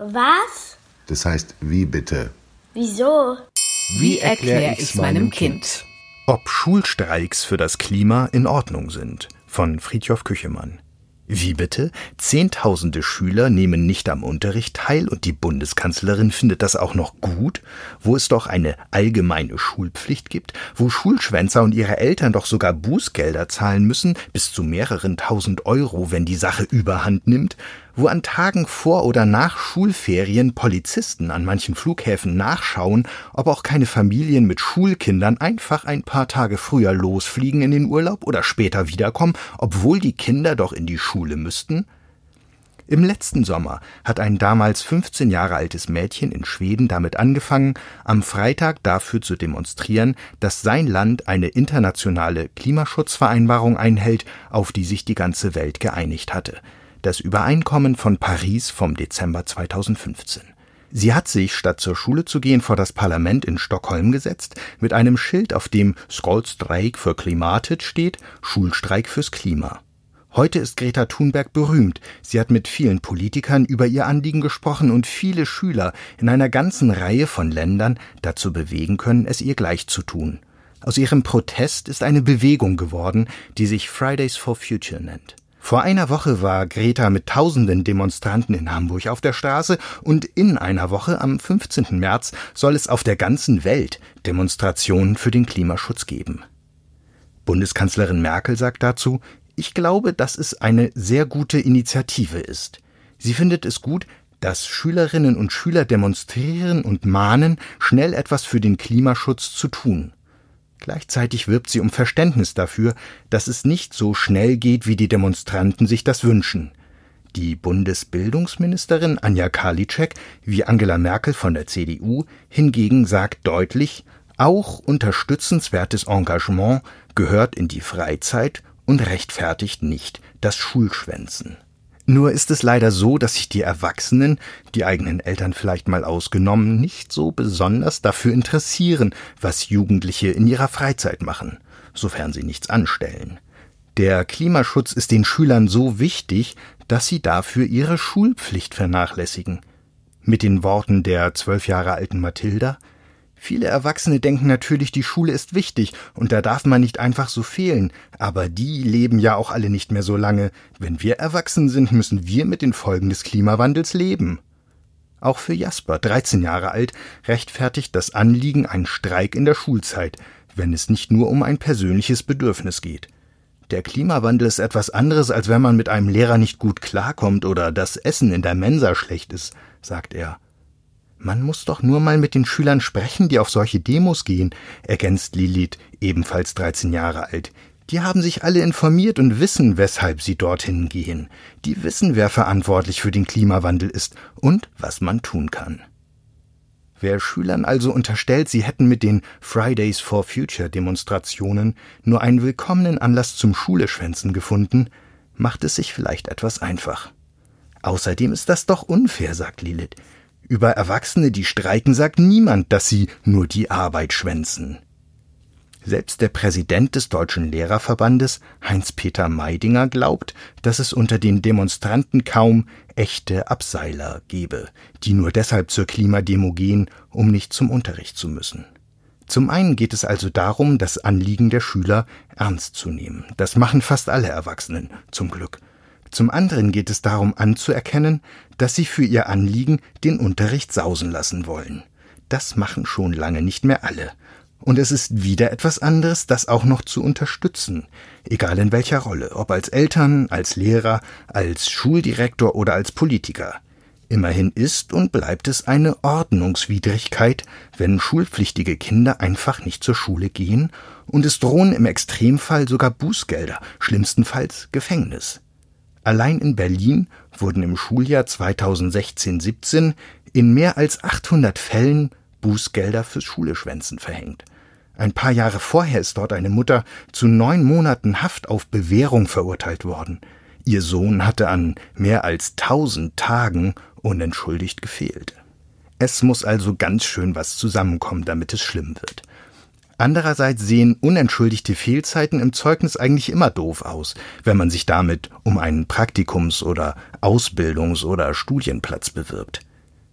Was? Das heißt, wie bitte? Wieso? Wie erkläre ich's meinem Kind? Ob Schulstreiks für das Klima in Ordnung sind. Von Friedhof Küchemann. Wie bitte? Zehntausende Schüler nehmen nicht am Unterricht teil und die Bundeskanzlerin findet das auch noch gut, wo es doch eine allgemeine Schulpflicht gibt, wo Schulschwänzer und ihre Eltern doch sogar Bußgelder zahlen müssen, bis zu mehreren tausend Euro, wenn die Sache überhand nimmt, wo an Tagen vor oder nach Schulferien Polizisten an manchen Flughäfen nachschauen, ob auch keine Familien mit Schulkindern einfach ein paar Tage früher losfliegen in den Urlaub oder später wiederkommen, obwohl die Kinder doch in die Schule müssten? Im letzten Sommer hat ein damals 15 Jahre altes Mädchen in Schweden damit angefangen, am Freitag dafür zu demonstrieren, dass sein Land eine internationale Klimaschutzvereinbarung einhält, auf die sich die ganze Welt geeinigt hatte das Übereinkommen von Paris vom Dezember 2015. Sie hat sich, statt zur Schule zu gehen, vor das Parlament in Stockholm gesetzt, mit einem Schild, auf dem Skolstreik für Klimatet steht, Schulstreik fürs Klima. Heute ist Greta Thunberg berühmt. Sie hat mit vielen Politikern über ihr Anliegen gesprochen und viele Schüler in einer ganzen Reihe von Ländern dazu bewegen können, es ihr gleich zu tun. Aus ihrem Protest ist eine Bewegung geworden, die sich Fridays for Future nennt. Vor einer Woche war Greta mit tausenden Demonstranten in Hamburg auf der Straße und in einer Woche, am 15. März, soll es auf der ganzen Welt Demonstrationen für den Klimaschutz geben. Bundeskanzlerin Merkel sagt dazu, ich glaube, dass es eine sehr gute Initiative ist. Sie findet es gut, dass Schülerinnen und Schüler demonstrieren und mahnen, schnell etwas für den Klimaschutz zu tun. Gleichzeitig wirbt sie um Verständnis dafür, dass es nicht so schnell geht, wie die Demonstranten sich das wünschen. Die Bundesbildungsministerin Anja Karliczek, wie Angela Merkel von der CDU, hingegen sagt deutlich, auch unterstützenswertes Engagement gehört in die Freizeit und rechtfertigt nicht das Schulschwänzen. Nur ist es leider so, dass sich die Erwachsenen, die eigenen Eltern vielleicht mal ausgenommen, nicht so besonders dafür interessieren, was Jugendliche in ihrer Freizeit machen, sofern sie nichts anstellen. Der Klimaschutz ist den Schülern so wichtig, dass sie dafür ihre Schulpflicht vernachlässigen. Mit den Worten der zwölf Jahre alten Mathilda Viele Erwachsene denken natürlich, die Schule ist wichtig und da darf man nicht einfach so fehlen, aber die leben ja auch alle nicht mehr so lange. Wenn wir erwachsen sind, müssen wir mit den Folgen des Klimawandels leben. Auch für Jasper, 13 Jahre alt, rechtfertigt das Anliegen ein Streik in der Schulzeit, wenn es nicht nur um ein persönliches Bedürfnis geht. Der Klimawandel ist etwas anderes, als wenn man mit einem Lehrer nicht gut klarkommt oder das Essen in der Mensa schlecht ist, sagt er. Man muss doch nur mal mit den Schülern sprechen, die auf solche Demos gehen, ergänzt Lilith, ebenfalls 13 Jahre alt. Die haben sich alle informiert und wissen, weshalb sie dorthin gehen. Die wissen, wer verantwortlich für den Klimawandel ist und was man tun kann. Wer Schülern also unterstellt, sie hätten mit den Fridays for Future Demonstrationen nur einen willkommenen Anlass zum Schuleschwänzen gefunden, macht es sich vielleicht etwas einfach. Außerdem ist das doch unfair, sagt Lilith. Über Erwachsene, die streiken, sagt niemand, dass sie nur die Arbeit schwänzen. Selbst der Präsident des Deutschen Lehrerverbandes, Heinz-Peter Meidinger, glaubt, dass es unter den Demonstranten kaum echte Abseiler gebe, die nur deshalb zur Klimademo gehen, um nicht zum Unterricht zu müssen. Zum einen geht es also darum, das Anliegen der Schüler ernst zu nehmen. Das machen fast alle Erwachsenen, zum Glück. Zum anderen geht es darum anzuerkennen, dass sie für ihr Anliegen den Unterricht sausen lassen wollen. Das machen schon lange nicht mehr alle. Und es ist wieder etwas anderes, das auch noch zu unterstützen, egal in welcher Rolle, ob als Eltern, als Lehrer, als Schuldirektor oder als Politiker. Immerhin ist und bleibt es eine Ordnungswidrigkeit, wenn schulpflichtige Kinder einfach nicht zur Schule gehen, und es drohen im Extremfall sogar Bußgelder, schlimmstenfalls Gefängnis. Allein in Berlin wurden im Schuljahr 2016/17 in mehr als 800 Fällen Bußgelder fürs Schuleschwänzen verhängt. Ein paar Jahre vorher ist dort eine Mutter zu neun Monaten Haft auf Bewährung verurteilt worden. Ihr Sohn hatte an mehr als tausend Tagen unentschuldigt gefehlt. Es muss also ganz schön was zusammenkommen, damit es schlimm wird. Andererseits sehen unentschuldigte Fehlzeiten im Zeugnis eigentlich immer doof aus, wenn man sich damit um einen Praktikums- oder Ausbildungs- oder Studienplatz bewirbt.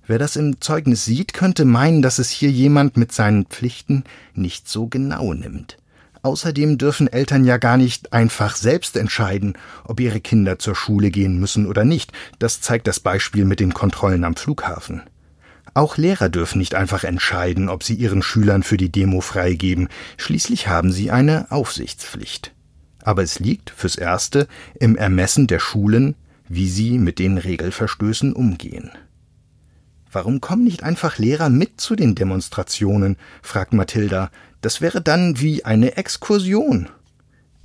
Wer das im Zeugnis sieht, könnte meinen, dass es hier jemand mit seinen Pflichten nicht so genau nimmt. Außerdem dürfen Eltern ja gar nicht einfach selbst entscheiden, ob ihre Kinder zur Schule gehen müssen oder nicht. Das zeigt das Beispiel mit den Kontrollen am Flughafen. Auch Lehrer dürfen nicht einfach entscheiden, ob sie ihren Schülern für die Demo freigeben. Schließlich haben sie eine Aufsichtspflicht. Aber es liegt fürs Erste im Ermessen der Schulen, wie sie mit den Regelverstößen umgehen. Warum kommen nicht einfach Lehrer mit zu den Demonstrationen? fragt Mathilda. Das wäre dann wie eine Exkursion.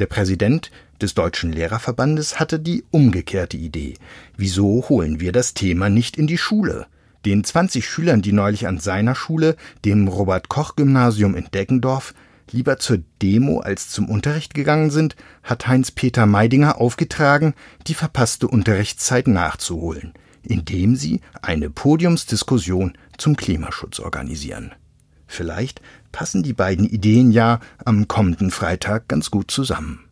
Der Präsident des Deutschen Lehrerverbandes hatte die umgekehrte Idee. Wieso holen wir das Thema nicht in die Schule? Den 20 Schülern, die neulich an seiner Schule, dem Robert Koch Gymnasium in Deggendorf, lieber zur Demo als zum Unterricht gegangen sind, hat Heinz-Peter Meidinger aufgetragen, die verpasste Unterrichtszeit nachzuholen, indem sie eine Podiumsdiskussion zum Klimaschutz organisieren. Vielleicht passen die beiden Ideen ja am kommenden Freitag ganz gut zusammen.